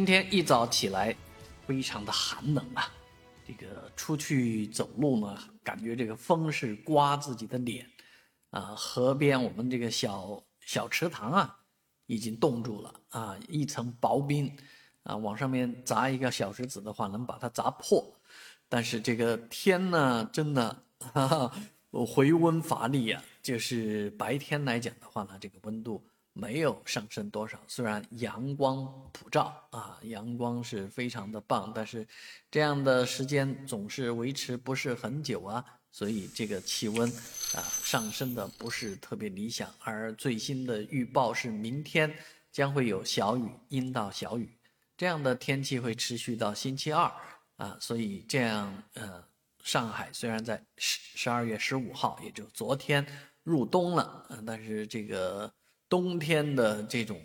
今天一早起来，非常的寒冷啊！这个出去走路呢，感觉这个风是刮自己的脸，啊，河边我们这个小小池塘啊，已经冻住了啊，一层薄冰，啊，往上面砸一个小石子的话，能把它砸破。但是这个天呢，真的哈哈，回温乏力啊，就是白天来讲的话呢，这个温度。没有上升多少，虽然阳光普照啊，阳光是非常的棒，但是这样的时间总是维持不是很久啊，所以这个气温啊上升的不是特别理想。而最新的预报是明天将会有小雨，阴到小雨，这样的天气会持续到星期二啊，所以这样呃，上海虽然在十十二月十五号，也就昨天入冬了，但是这个。冬天的这种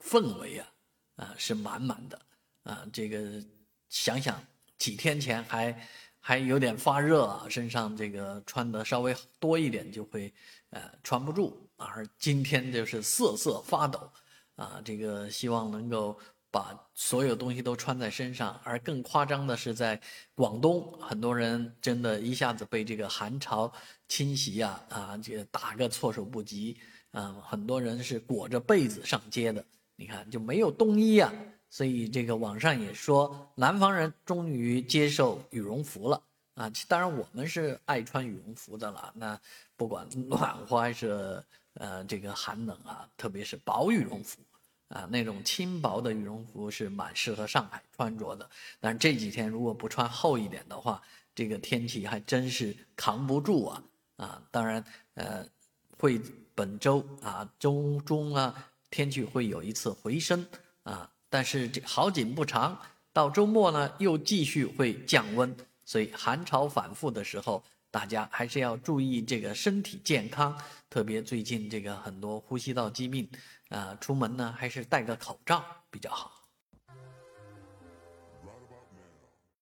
氛围啊，啊是满满的啊。这个想想几天前还还有点发热啊，身上这个穿的稍微多一点就会呃穿不住，而今天就是瑟瑟发抖啊。这个希望能够把所有东西都穿在身上，而更夸张的是在广东，很多人真的一下子被这个寒潮侵袭啊啊，这打个措手不及。啊，很多人是裹着被子上街的，你看就没有冬衣啊，所以这个网上也说南方人终于接受羽绒服了啊。当然我们是爱穿羽绒服的了，那不管暖和还是呃这个寒冷啊，特别是薄羽绒服啊，那种轻薄的羽绒服是蛮适合上海穿着的。但是这几天如果不穿厚一点的话，这个天气还真是扛不住啊啊！当然呃会。本周啊，周中啊，天气会有一次回升啊，但是这好景不长，到周末呢又继续会降温，所以寒潮反复的时候，大家还是要注意这个身体健康，特别最近这个很多呼吸道疾病，啊，出门呢还是戴个口罩比较好。